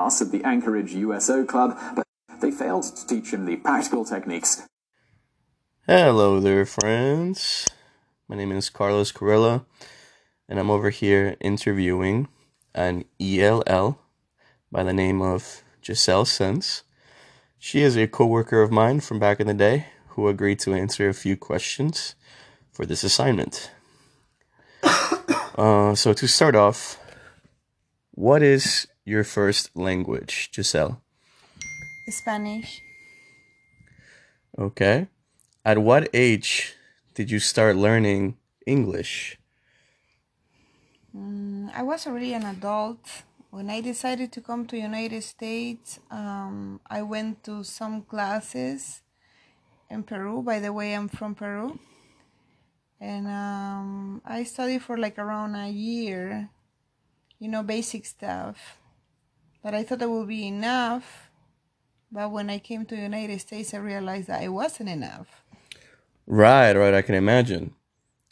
class at the Anchorage USO Club, but they failed to teach him the practical techniques. Hello there, friends. My name is Carlos Corella, and I'm over here interviewing an ELL by the name of Giselle Sense. She is a coworker of mine from back in the day who agreed to answer a few questions for this assignment. uh, so to start off, what is your first language, Giselle? Spanish. Okay. At what age did you start learning English? Mm, I was already an adult when I decided to come to United States. Um, I went to some classes in Peru. By the way, I'm from Peru, and um, I studied for like around a year. You know, basic stuff. But I thought that would be enough. But when I came to United States, I realized that it wasn't enough. Right, right. I can imagine.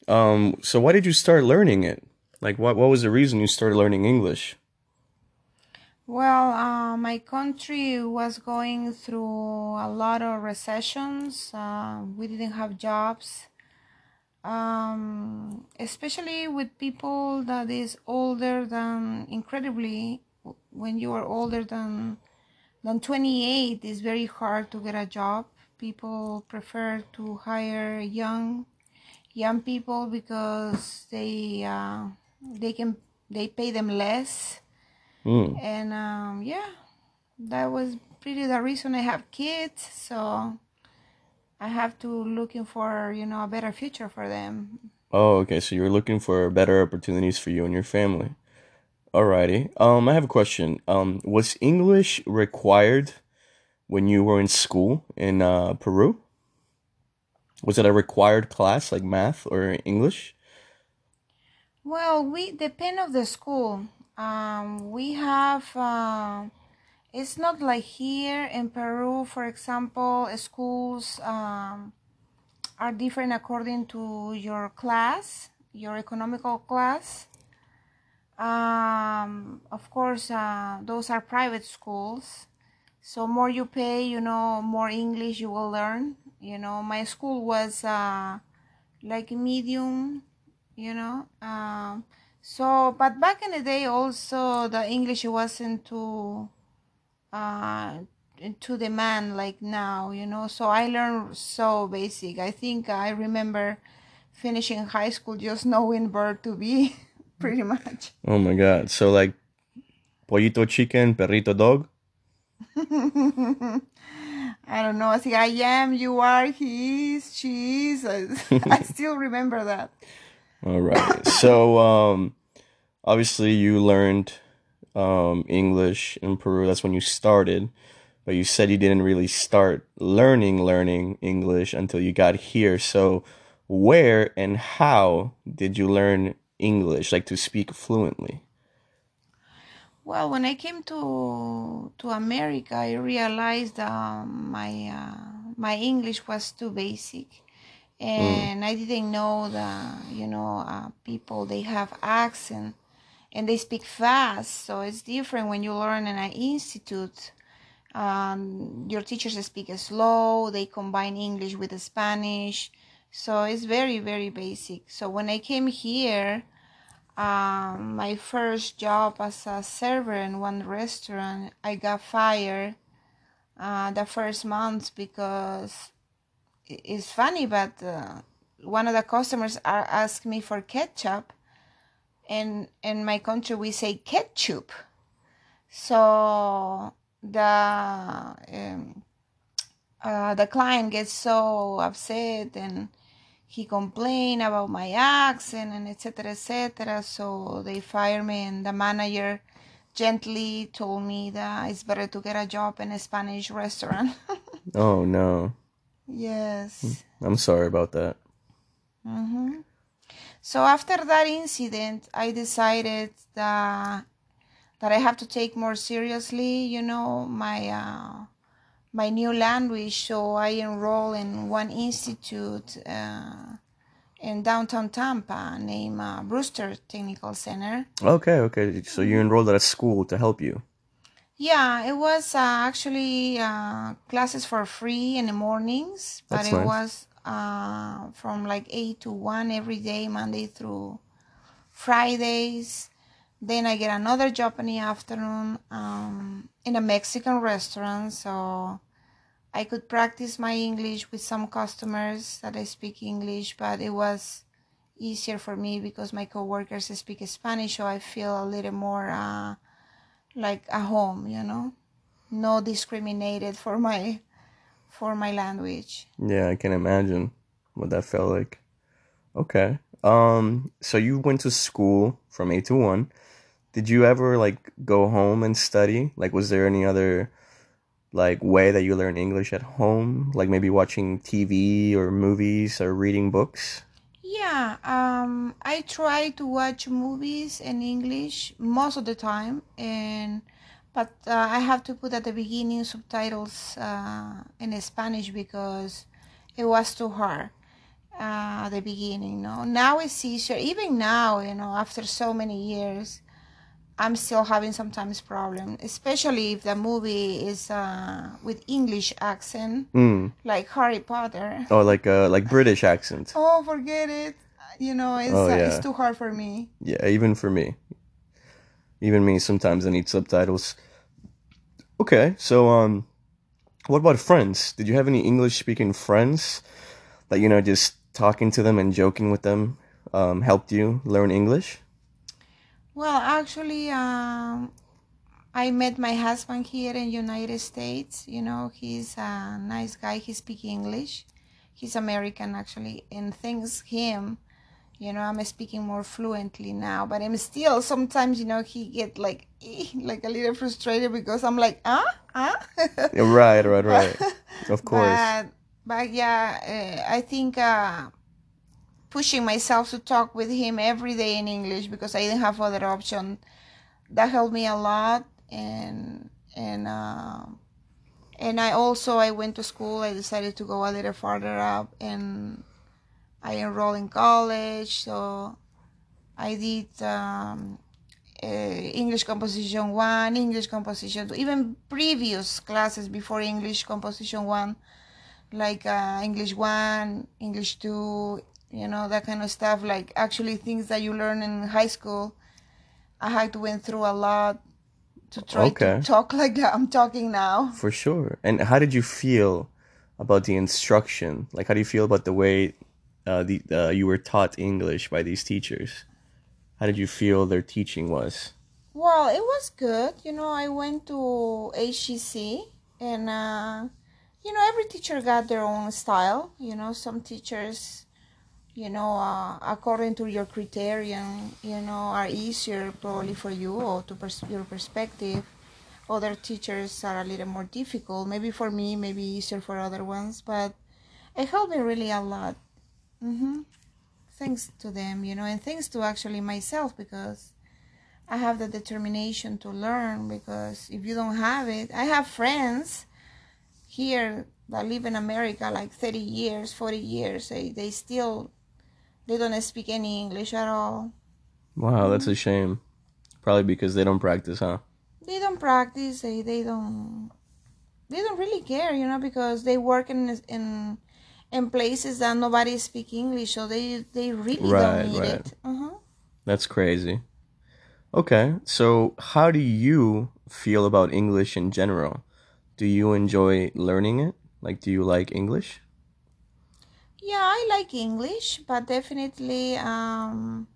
Um, so why did you start learning it? Like, what what was the reason you started learning English? Well, uh, my country was going through a lot of recessions. Uh, we didn't have jobs, um, especially with people that is older than incredibly. When you are older than than 28, it's very hard to get a job. People prefer to hire young young people because they uh, they can they pay them less Mm. and um, yeah that was pretty the reason i have kids so i have to looking for you know a better future for them Oh, okay. So you're looking for better opportunities for you and your family. Alrighty. Um, I have a question. Um, was English required when you were in school in uh, Peru? Was it a required class like math or English? well we depend of the school um, we have uh, it's not like here in peru for example schools um, are different according to your class your economical class um, of course uh, those are private schools. So more you pay you know more english you will learn. You know my school was uh, like medium you know um, so but back in the day also the english wasn't too uh to demand like now you know. So i learned so basic. I think i remember finishing high school just knowing where to be pretty much Oh my God. So like pollito chicken, perrito dog? I don't know. I think I am, you are, he is, she is. I, I still remember that. All right. So, um, obviously you learned um, English in Peru. That's when you started, but you said you didn't really start learning learning English until you got here. So, where and how did you learn English, like to speak fluently? Well, when I came to to America, I realized um, my uh, my English was too basic, and I didn't know that you know uh, people they have accent and they speak fast, so it's different when you learn in an institute. Um, your teachers speak slow. They combine English with the Spanish, so it's very very basic. So when I came here um, my first job as a server in one restaurant, I got fired uh, the first month because it's funny, but uh, one of the customers asked me for ketchup, and in my country we say ketchup. So the um, uh, the client gets so upset and he complained about my accent and etc etc so they fired me and the manager gently told me that it's better to get a job in a spanish restaurant. Oh no. yes. I'm sorry about that. hmm so after that incident i decided that that i have to take more seriously you know my uh, my new language so i enroll in one institute uh, in downtown tampa named uh, brewster technical center Okay, okay. So you enrolled at a school to help you. Yeah, it was uh, actually uh, classes for free in the mornings, but That's it nice. was uh, from like 8 to 1 every day, Monday through Fridays. Then I get another job in the afternoon um, in a Mexican restaurant, so I could practice my English with some customers that I speak English, but it was easier for me because my coworkers speak Spanish, so I feel a little more uh, like a home, you know, no discriminated for my for my language. Yeah, I can imagine what that felt like. Okay. Um, so you went to school from 8 to 1. Did you ever like go home and study? Like was there any other like way that you learn English at home? Like maybe watching TV or movies or reading books? Yeah, um, I try to watch movies in English most of the time, and but uh, I have to put at the beginning subtitles uh, in Spanish because it was too hard uh, at the beginning. No, now it's easier. Even now, you know, after so many years, I'm still having sometimes problem, especially if the movie is uh, with English accent, Mm. like Harry Potter. Oh, like uh like British accent. Oh, forget it. You know, it's Oh, uh, it's too hard for me. Yeah, even for me. Even me sometimes I need subtitles. Okay, so um what about friends? Did you have any English speaking friends that you know just talking to them and joking with them um helped you learn English? Well, actually, um, I met my husband here in United States. You know, he's a nice guy. He speaks English. He's American actually, and thanks him, you know, I'm speaking more fluently now. But I'm still sometimes, you know, he get like like a little frustrated because I'm like, ah, ah. Right, right, right. Of course. But but yeah, uh, I think uh, pushing myself to talk with him every day in English because I didn't have other option. That helped me a lot, and and uh, and I also I went to school. I decided to go a little farther up, and I enrolled in college. So I did um, uh, English Composition One, English Composition Two, even previous classes before English Composition One, like uh, English One, English Two, you know that kind of stuff. Like actually things that you learn in high school. I had to went through a lot to try Okay. to talk like that I'm talking now. For sure. And how did you feel about the instruction? Like how do you feel about the way uh, the uh, you were taught English by these teachers? How did you feel their teaching was? Well, it was good. You know, I went to HCC and, uh, you know, every teacher got their own style. You know, some teachers, you know, uh, according to your criterion, you know, are easier probably for you or to pers- your perspective. Other teachers are a little more difficult. Maybe for me, maybe easier for other ones, but it helped me really a lot. hmm Thanks to them, you know, and thanks to actually myself because I have the determination to learn because if you don't have it, I have friends here that live in America like 30 years, 40 years. They, they still, they don't speak any English at all. Wow, that's a shame. Probably because they don't practice, huh? They don't practice. They, they don't, they don't really care, you know, because they work in, in, in places that nobody speak English. So they, they really Right, don't need right. it. Uh-huh. That's crazy. Okay, so how do you feel about English in general? Do you enjoy learning it? Like, do you like English? Yeah, I like English, but definitely um,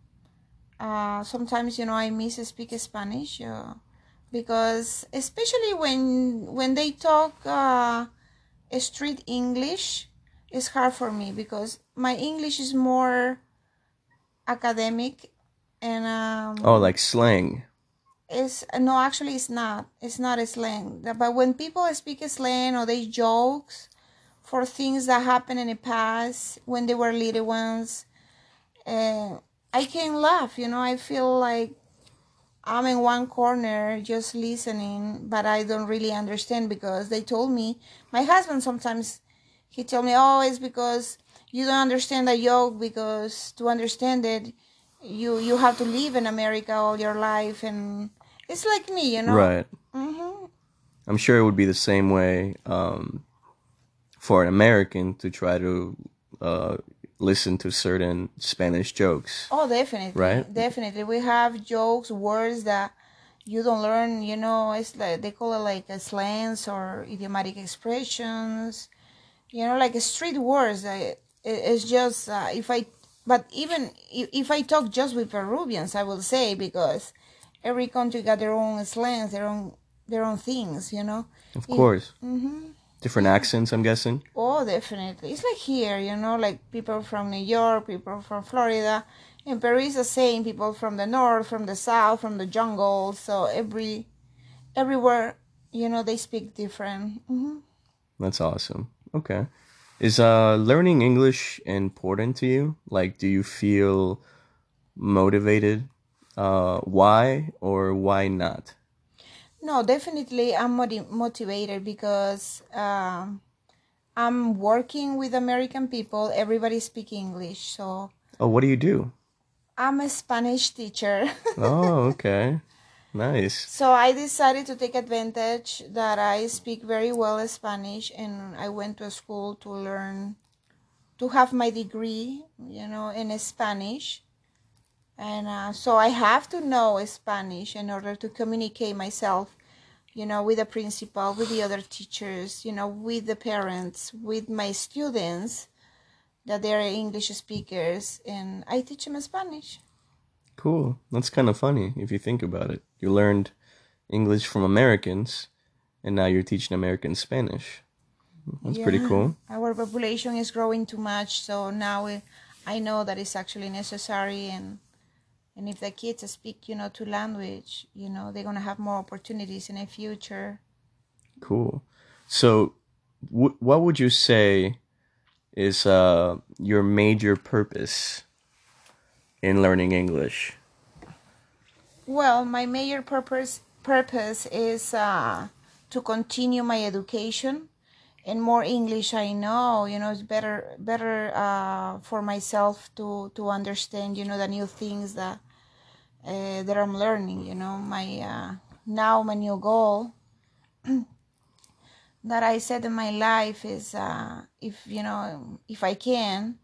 uh, sometimes you know I miss speak Spanish uh, because especially when when they talk uh, street English, it's hard for me because my English is more academic and um, Oh, like slang. it's no actually it's not it's not a slang but when people speak slang or they jokes for things that happened in the past when they were little ones uh, i can laugh you know i feel like i'm in one corner just listening but i don't really understand because they told me my husband sometimes he told me oh it's because you don't understand a joke because to understand it you you have to live in america all your life and it's like me you know Right. hmm I'm sure it would be the same way um, for an American to try to uh, listen to certain Spanish jokes. Oh, definitely. Right? Definitely. We have jokes, words that you don't learn, you know, it's like they call it like a slangs or idiomatic expressions, you know, like street words. It's just uh, if I, but even if I talk just with Peruvians, I will say because every country got their own slangs, their own their own things, you know. Of course. Mm-hmm. Different accents, I'm guessing. Oh, definitely. It's like here, you know, like people from New York, people from Florida. In Peru, the same. People from the north, from the south, from the jungle. So every, everywhere, you know, they speak different. Mm-hmm. That's awesome. Okay. Is uh learning English important to you? Like, do you feel motivated? Uh, why or why not? No, definitely I'm motiv- motivated because um, I'm working with American people. Everybody speak English, so Oh, what do you do? I'm a Spanish teacher. Oh, okay. Nice. so I decided to take advantage that I speak very well Spanish and I went to a school to learn to have my degree, you know, in Spanish. And uh, so I have to know Spanish in order to communicate myself, you know, with the principal, with the other teachers, you know, with the parents, with my students that they are English speakers, and I teach them Spanish. Cool. That's kind of funny if you think about it. You learned English from Americans, and now you're teaching American Spanish. That's pretty cool. Our population is growing too much, so now we, I know that it's actually necessary, and and if the kids speak, you know, two language, you know, they're gonna have more opportunities in the future. Cool. So, w- what would you say is uh, your major purpose in learning English? Well, my major purpose purpose is uh, to continue my education and more English I know. You know, it's better better uh, for myself to to understand. You know, the new things that uh, that I'm learning. You know, my uh, now my new goal that I said in my life is uh, if you know if I can.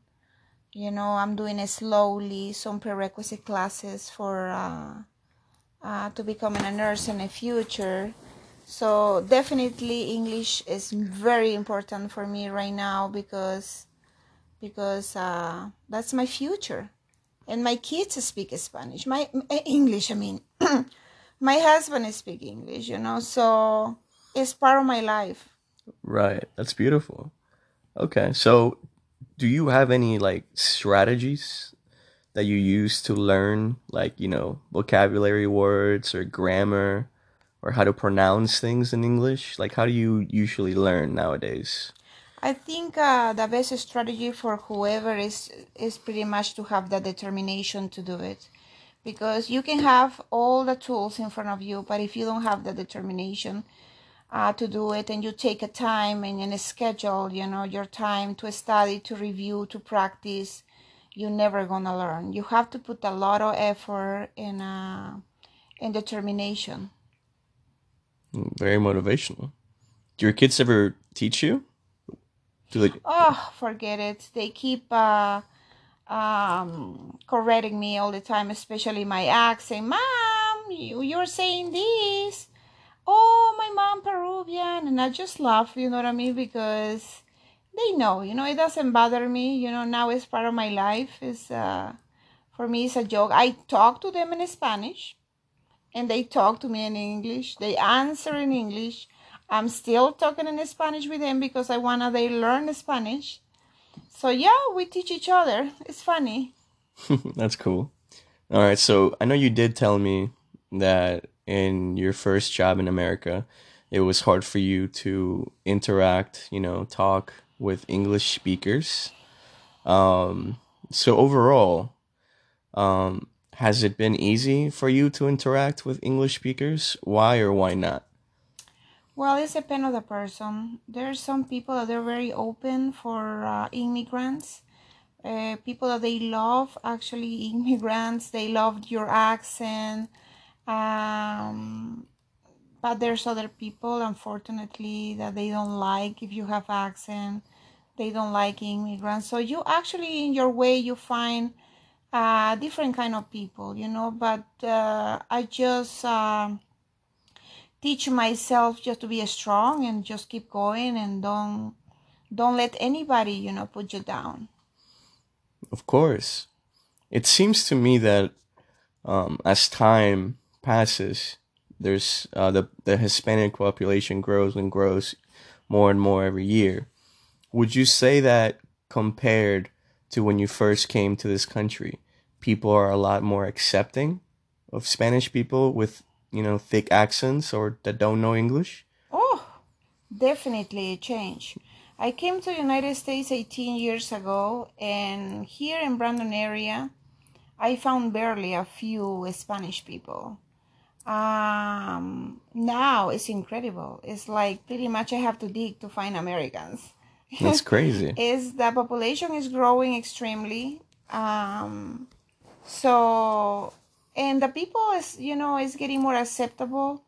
You know, I'm doing it slowly, some prerequisite classes for uh, uh, to becoming a nurse in the future. So definitely English is very important for me right now because because uh, that's my future, and my kids speak Spanish. My English, I mean, my husband speak English. You know, so it's part of my life. Right. That's beautiful. Okay. So, do you have any like strategies that you use to learn like, you know, vocabulary words or grammar or how to pronounce things in English? Like how do you usually learn nowadays? I think uh, the best strategy for whoever is is pretty much to have the determination to do it, because you can have all the tools in front of you, but if you don't have the determination uh, to do it, and you take a time and in a schedule, you know, your time to study, to review, to practice, you're never gonna learn. You have to put a lot of effort and uh, and determination. Very motivational. Do your kids ever teach you? Do they Oh, forget it. They keep uh, um, correcting me all the time, especially my accent. Mom, you, you're saying this. Oh, my mom Peruvian. And I just laugh, you know what I mean? Because they know, you know, it doesn't bother me. You know, now it's part of my life. It's, uh, for me, it's a joke. I talk to them in Spanish and they talk to me in English. They answer in English. I'm still talking in Spanish with them because I wanna they learn Spanish. So yeah, we teach each other. It's funny. That's cool. All right, so I know you did tell me that in your first job in America, it was hard for you to interact, you know, talk with English speakers. Um, so overall, um, has it been easy for you to interact with English speakers? Why or why not? Well, it's depends on the person. There are some people that are very open for uh, immigrants. Uh, people that they love actually immigrants. They love your accent. Um, but there's other people, unfortunately, that they don't like if you have accent. They don't like immigrants. So you actually, in your way, you find uh, different kind of people, you know. But uh, I just uh, teach myself just to be strong and just keep going and don't don't let anybody, you know, put you down. Of course, it seems to me that um, as time passes, there's uh, the the Hispanic population grows and grows more and more every year. Would you say that compared to when you first came to this country, people are a lot more accepting of Spanish people with you know thick accents or that don't know English? Oh, definitely a change. I came to the United States 18 years ago, and here in Brandon area, I found barely a few Spanish people. Um, now it's incredible. It's like pretty much I have to dig to find Americans. That's crazy. is the population is growing extremely. Um, so and the people is you know is getting more acceptable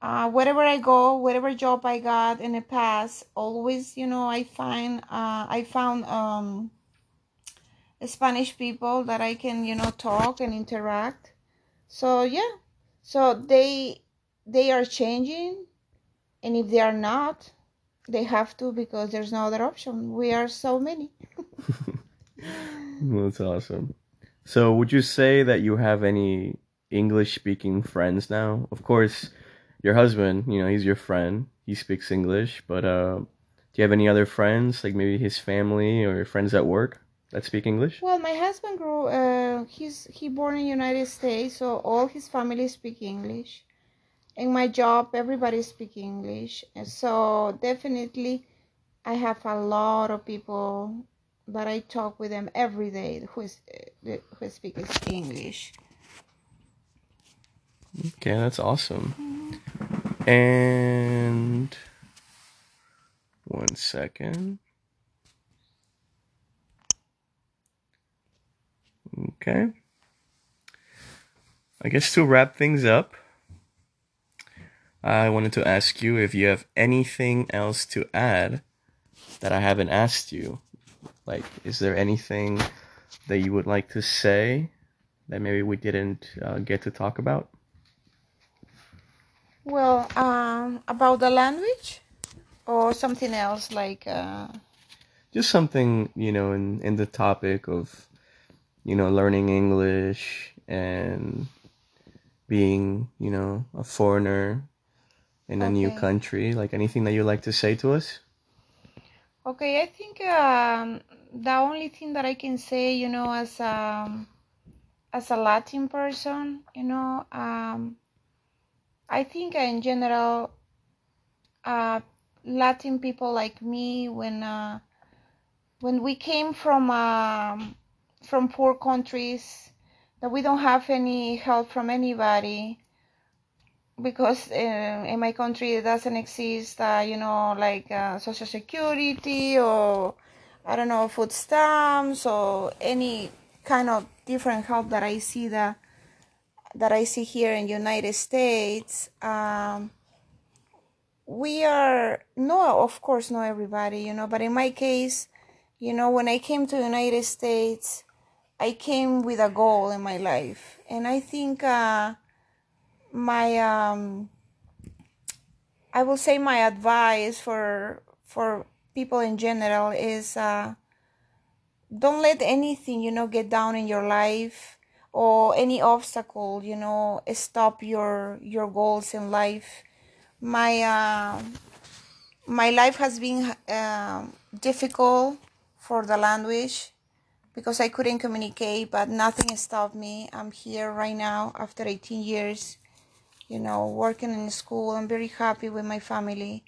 uh, wherever I go, whatever job I got in the past, always, you know, I find uh, I found um, Spanish people that I can, you know, talk and interact. So yeah, so they they are changing, and if they are not, they have to because there's no other option. We are so many. That's awesome. So, would you say that you have any English speaking friends now? Of course, your husband, you know, he's your friend. He speaks English, but uh, do you have any other friends, like maybe his family or friends at work that speak English? Well, my husband grew. Uh, he's he born in United States, so all his family speak English. In my job, everybody speak English, and so definitely, I have a lot of people that I talk with them every day who is eh, who speak English. Okay, that's awesome. And one second. Okay. I guess to wrap things up, I wanted to ask you if you have anything else to add that I haven't asked you. Like, is there anything that you would like to say that maybe we didn't uh, get to talk about? Well, um, about the language or something else like. Uh... Just something, you know, in, in the topic of, you know, learning English and being, you know, a foreigner in a okay. new country. Like anything that you'd like to say to us? Okay, I think um, the only thing that I can say, you know, as a as a Latin person, you know, um, I think in general, uh, Latin people like me, when uh, when we came from um, from poor countries, that we don't have any help from anybody because uh, in my country it doesn't exist, uh, you know, like uh, social security or I don't know, food stamps or any kind of different help that I see that that I see here in United States, um, we are no, of course, not everybody, you know. But in my case, you know, when I came to United States, I came with a goal in my life, and I think uh, my um, I will say my advice for for people in general is uh, don't let anything you know get down in your life or any obstacle you know stop your your goals in life. My uh, my life has been uh, difficult for the language because I couldn't communicate but nothing stopped me. I'm here right now after 18 years you know working in school. I'm very happy with my family.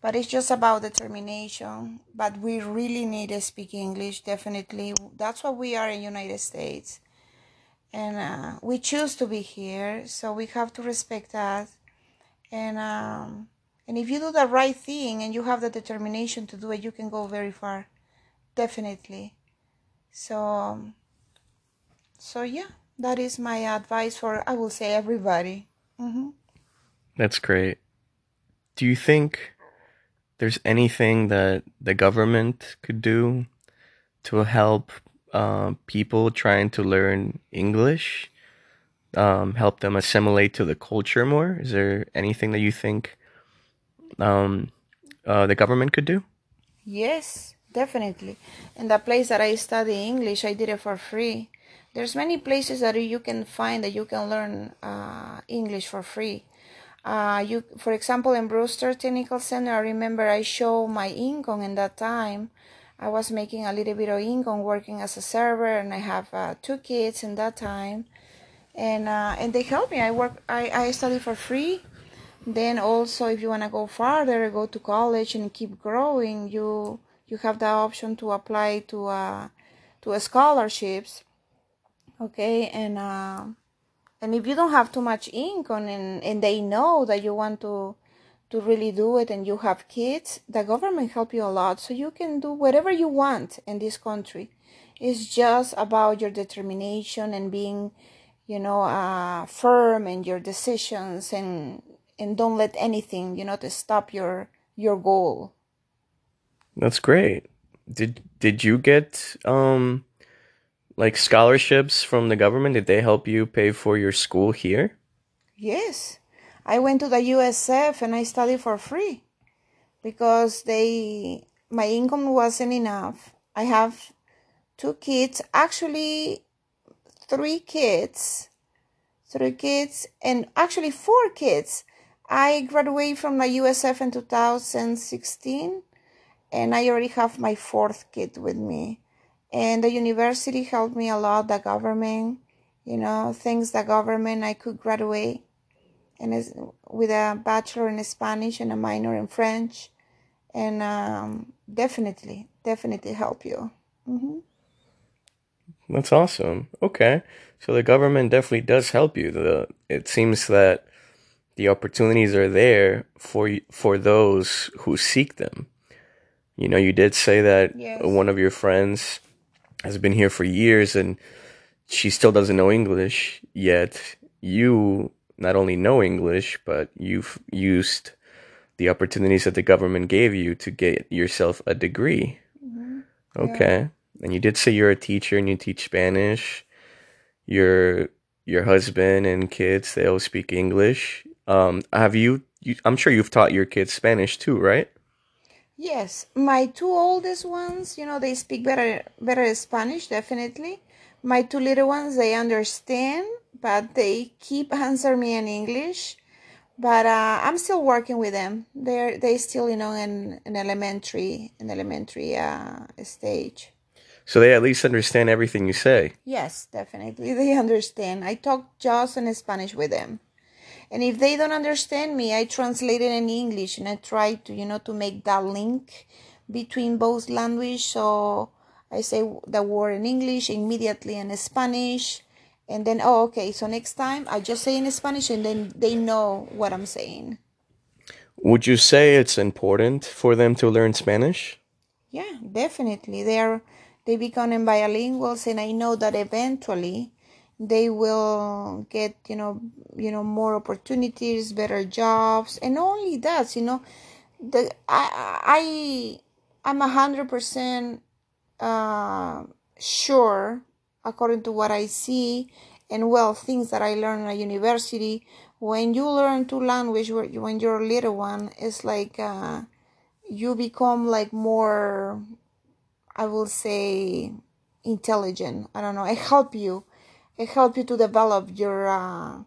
But it's just about determination. But we really need to speak English definitely. That's what we are in United States. And uh, we choose to be here so we have to respect that. And um, and if you do the right thing and you have the determination to do it you can go very far. Definitely. So um, so yeah that is my advice for i will say everybody mm-hmm. that's great do you think there's anything that the government could do to help uh, people trying to learn English? Um, help them assimilate to the culture more? Is there anything that you think um, uh, the government could do? Yes, definitely. In the place that I study English, I did it for free. There's many places that you can find that you can learn uh, English for free. Uh, you, for example, in Brewster Technical Center, I remember I show my income in that time. I was making a little bit of income working as a server, and I have uh, two kids in that time, and uh, and they help me. I work, I I study for free. Then also, if you wanna go farther, go to college and keep growing, you you have the option to apply to uh to scholarships. Okay, and uh, and if you don't have too much income and and they know that you want to to really do it and you have kids, the government help you a lot. So you can do whatever you want in this country. It's just about your determination and being, you know, uh, firm in your decisions and and don't let anything, you know, to stop your your goal. That's great. Did did you get um like scholarships from the government? Did they help you pay for your school here? Yes. I went to the USF and I studied for free because they my income wasn't enough. I have two kids, actually three kids. Three kids and actually four kids. I graduated from the USF in 2016 and I already have my fourth kid with me. And the university helped me a lot, the government, you know, thanks the government I could graduate and with a bachelor in Spanish and a minor in French, and um, definitely, definitely help you. Mm-hmm. That's awesome. Okay, so the government definitely does help you. The it seems that the opportunities are there for for those who seek them. You know, you did say that Yes. one of your friends has been here for years and she still doesn't know English, yet you not only know English, but you've used the opportunities that the government gave you to get yourself a degree. Okay. And you did say you're a teacher and you teach Spanish. Your your husband and kids, they all speak English. Um, have you, you I'm sure you've taught your kids Spanish too, right? Yes, my two oldest ones, you know, they speak better better Spanish, definitely. My two little ones, they understand, but they keep answering me in English. But uh, I'm still working with them. They're they still, you know, in an elementary, an elementary uh, stage. So they at least understand everything you say. Yes, definitely. They understand. I talk just in Spanish with them. And if they don't understand me, I translate it in English and I try to, you know, to make that link between both language. So I say the word in English immediately in Spanish. And then, oh, okay, so next time I just say in Spanish and then they know what I'm saying. Would you say it's important for them to learn Spanish? Yeah, definitely. They are they becoming bilinguals and I know that eventually they will get, you know, you know, more opportunities, better jobs, and only that, you know, the I I I'm a hundred percent uh sure according to what I see and well things that I learned at university when you learn two language when you're a little one it's like uh you become like more I will say intelligent. I don't know. i help you. Help you to develop your uh,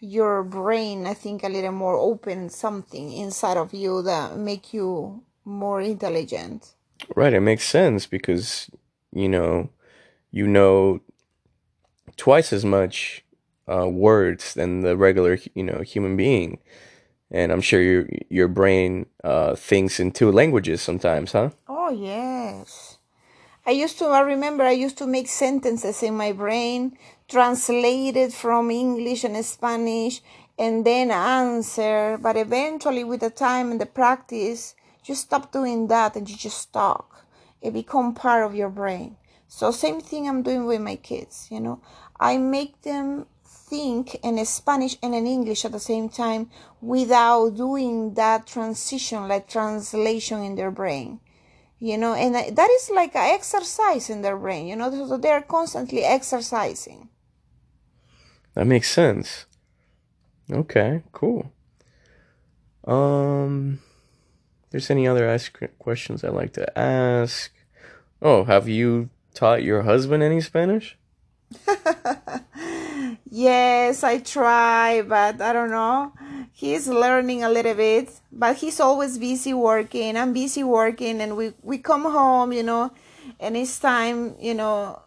your brain. I think a little more open. Something inside of you that make you more intelligent. Right, it makes sense because you know you know twice as much uh, words than the regular you know human being, and I'm sure your your brain uh, thinks in two languages sometimes, huh? Oh yes. I used to. I remember I used to make sentences in my brain, translate it from English and Spanish, and then answer. But eventually, with the time and the practice, you stop doing that and you just talk. It become part of your brain. So same thing I'm doing with my kids. You know, I make them think in Spanish and in English at the same time without doing that transition, like translation in their brain. You know, and that is like an exercise in their brain, you know, so they're constantly exercising. That makes sense. Okay, cool. Um, there's any other ask questions I'd like to ask? Oh, have you taught your husband any Spanish? yes, I try, but I don't know. He's learning a little bit, but he's always busy working. I'm busy working, and we we come home, you know, and it's time, you know,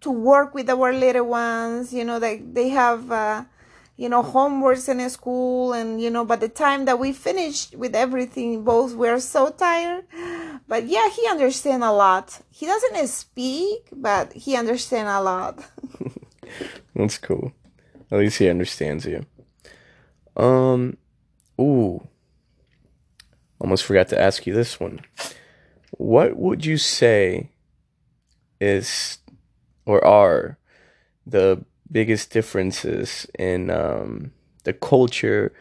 to work with our little ones. You know, like they have. Uh, you know homeworks in school and you know by the time that we finished with everything both we're so tired. But yeah he understands a lot. He doesn't speak but he understands a lot. That's cool. At least he understands you. Um ooh. Almost forgot to ask you this one. What would you say is or are the biggest differences in um, the culture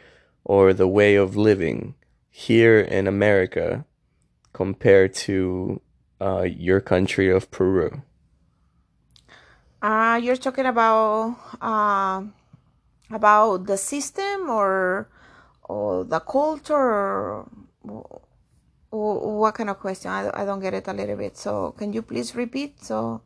or the way of living here in America compared to uh, your country of Peru? Uh, you're talking about uh, about the system or or the culture or, what kind of question? I, I don't get it a little bit. So can you please repeat? So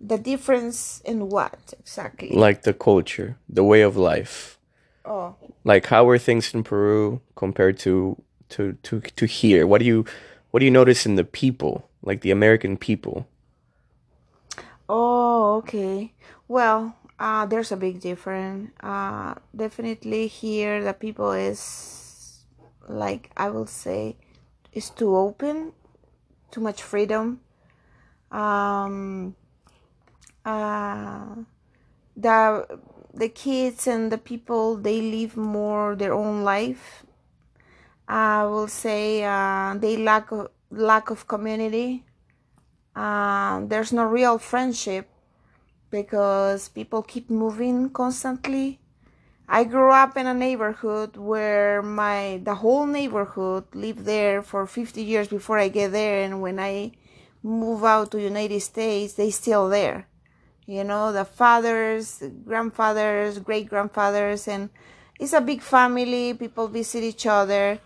the difference in what exactly? Like the culture, the way of life. Oh. Like how are things in Peru compared to to to to here? What do you what do you notice in the people, like the American people? Oh, okay. Well, uh, there's a big difference. Uh, definitely here the people is like I will say is too open, too much freedom. Um, uh, the the kids and the people they live more their own life. I will say uh, they lack of, lack of community. Uh, there's no real friendship because people keep moving constantly. I grew up in a neighborhood where my the whole neighborhood lived there for 50 years before I get there and when I move out to United States they still there you know the fathers grandfathers great grandfathers and it's a big family people visit each other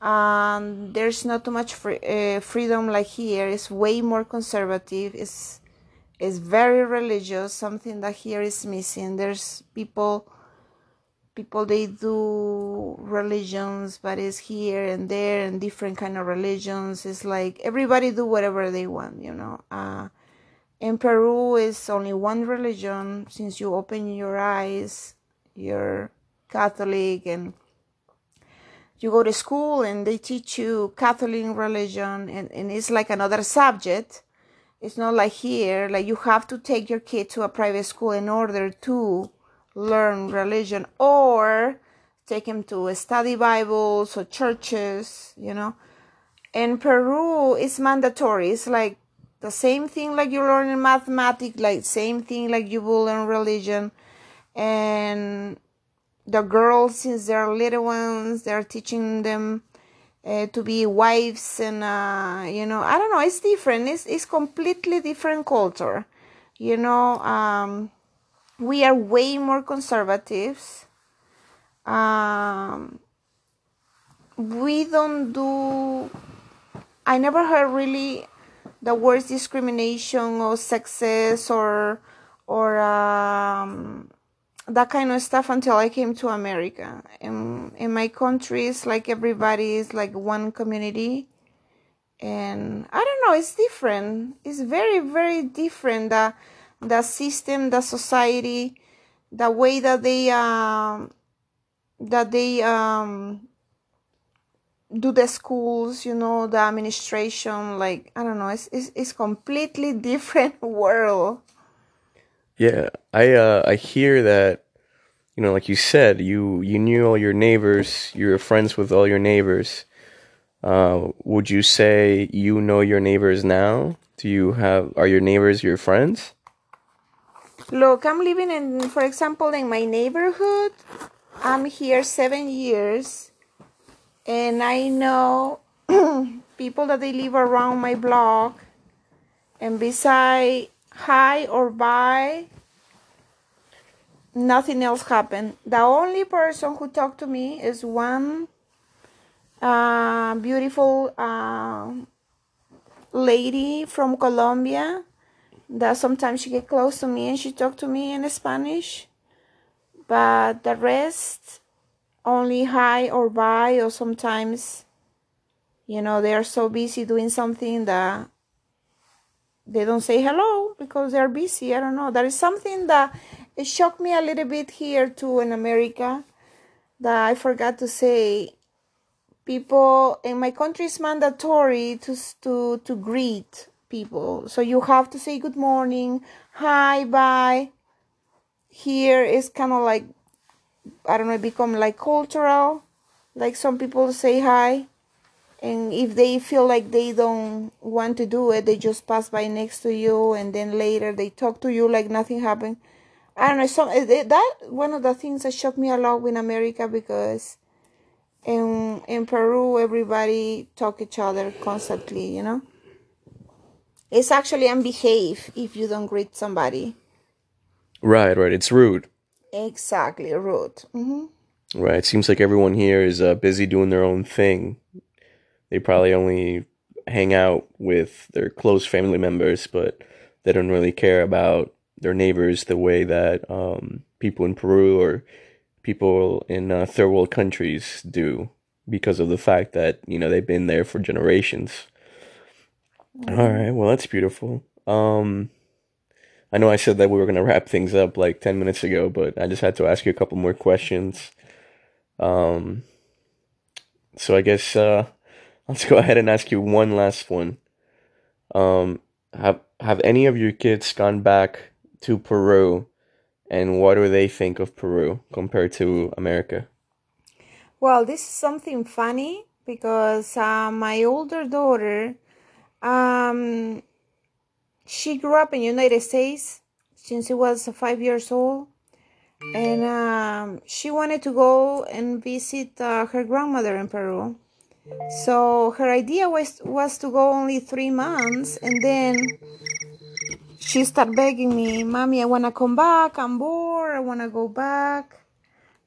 um, there's not too much free, uh, freedom like here. It's way more conservative. It's it's very religious. Something that here is missing. There's people people they do religions but it's here and there and different kind of religions. It's like everybody do whatever they want you know? Uh, in Peru is only one religion since you open your eyes you're Catholic and you go to school and they teach you Catholic religion and, and it's like another subject. It's not like here, like you have to take your kid to a private school in order to learn religion or take him to study Bibles or churches, you know. In Peru, it's mandatory. It's like the same thing like you learn in mathematics, like same thing like you will learn religion. And the girls, since they're little ones, they're teaching them uh, to be wives and, uh, you know, I don't know, it's different. It's, it's completely different culture. You know, um, we are way more conservatives. Um, we don't do, I never heard really the words discrimination or sexes or or um, that kind of stuff until I came to America. In in my country, it's like everybody is like one community, and I don't know. It's different. It's very very different. The the system, the society, the way that they um that they um do the schools you know the administration like i don't know it's it's, it's completely different world. Yeah i uh i hear that you know like you said you you knew all your neighbors you were friends with all your neighbors. Uh would you say you know your neighbors now? Do you have are your neighbors your friends? Look, I'm living in, for example, in my neighborhood. I'm here seven years, and I know people that they live around my block. And beside hi or bye, nothing else happened. The only person who talked to me is one uh, beautiful uh, lady from Colombia that sometimes she get close to me and she talk to me in Spanish, but the rest only hi or bye or sometimes you know they are so busy doing something that they don't say hello because they're busy. I don't know. There is something that it shocked me a little bit here too in America that I forgot to say. People in my country is mandatory to to to greet people, so you have to say good morning, hi, bye. Here is kind of like I don't know, become like cultural. Like some people say hi, and if they feel like they don't want to do it, they just pass by next to you, and then later they talk to you like nothing happened. I don't know. So eh, eh, that one of the things that shocked me a lot in America because in in Peru everybody talk each other constantly. You know, it's actually unbehave if you don't greet somebody. Right, right. It's rude. Exactly, rude. Mm-hmm. Right. It seems like everyone here is uh, busy doing their own thing. They probably only hang out with their close family members, but they don't really care about their neighbors the way that um, people in Peru or people in uh, third world countries do because of the fact that you know they've been there for generations. Mm-hmm. All right, well that's beautiful. Um, I know I said that we were gonna wrap things up like ten minutes ago, but I just had to ask you a couple more questions. Um, so I guess uh, let's go ahead and ask you one last one. Um, have have any of your kids gone back to Peru, and what do they think of Peru compared to America? Well, this is something funny because uh, my older daughter, um, she grew up in the United States since she was five years old, and um, she wanted to go and visit uh, her grandmother in Peru. So her idea was was to go only three months, and then she started begging me, Mommy, I want to come back. I'm bored. I want to go back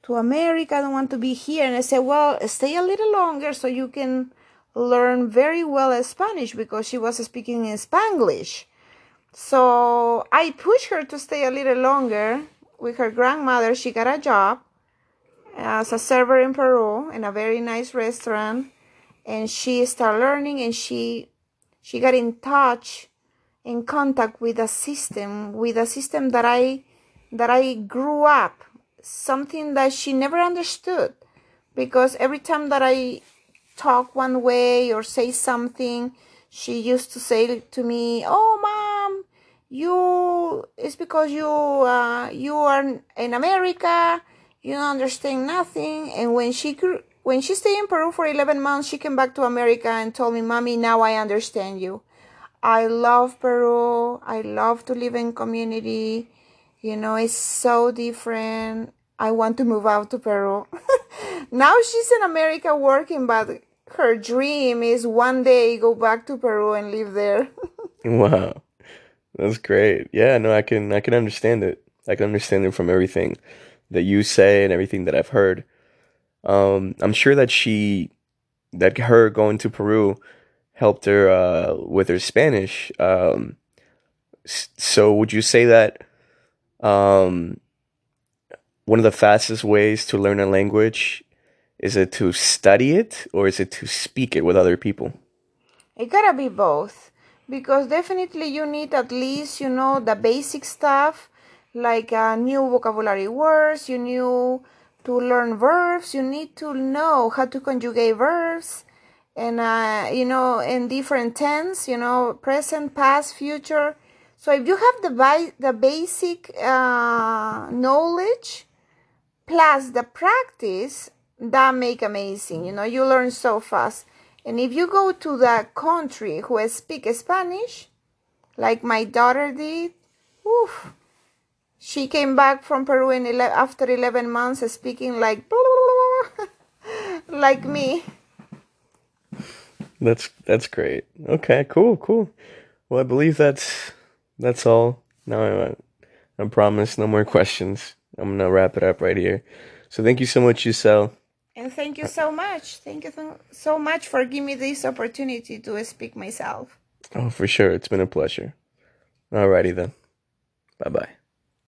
to America. I don't want to be here. And I said, Well, stay a little longer so you can learn very well Spanish because she was speaking in Spanglish. So I pushed her to stay a little longer with her grandmother. She got a job as a server in Peru in a very nice restaurant. And she started learning and she she got in touch in contact with a system, with a system that I that I grew up, something that she never understood, because every time that I talk one way or say something, she used to say to me, "Oh, you it's because you uh, you are in America, you don't understand nothing." And when she grew, when she stayed in Peru for 11 months, she came back to America and told me, "Mommy, now I understand you." I love Peru. I love to live in community. You know, it's so different. I want to move out to Peru. now she's in America working, but her dream is one day go back to Peru and live there. wow. That's great. Yeah, no, I can I can understand it. I can understand it from everything that you say and everything that I've heard. Um, I'm sure that she that her going to Peru helped her uh, with her Spanish. Um, so, would you say that um, one of the fastest ways to learn a language is it to study it or is it to speak it with other people? It gotta be both because definitely you need at least you know the basic stuff like uh, new vocabulary words. You need to learn verbs. You need to know how to conjugate verbs and uh, you know in different tense you know present past future so if you have the bi- the basic uh, knowledge plus the practice that make amazing you know you learn so fast and if you go to the country who speak spanish like my daughter did oof, she came back from Peru in after 11 months speaking like like me. That's that's great. Okay, cool, cool. Well, I believe that's that's all. Now I, I promise no more questions. I'm gonna wrap it up right here. So thank you so much, Giselle. And thank you so much. Thank you so- much for giving me this opportunity to speak myself. Oh, for sure. It's been a pleasure. Alrighty then. Bye bye.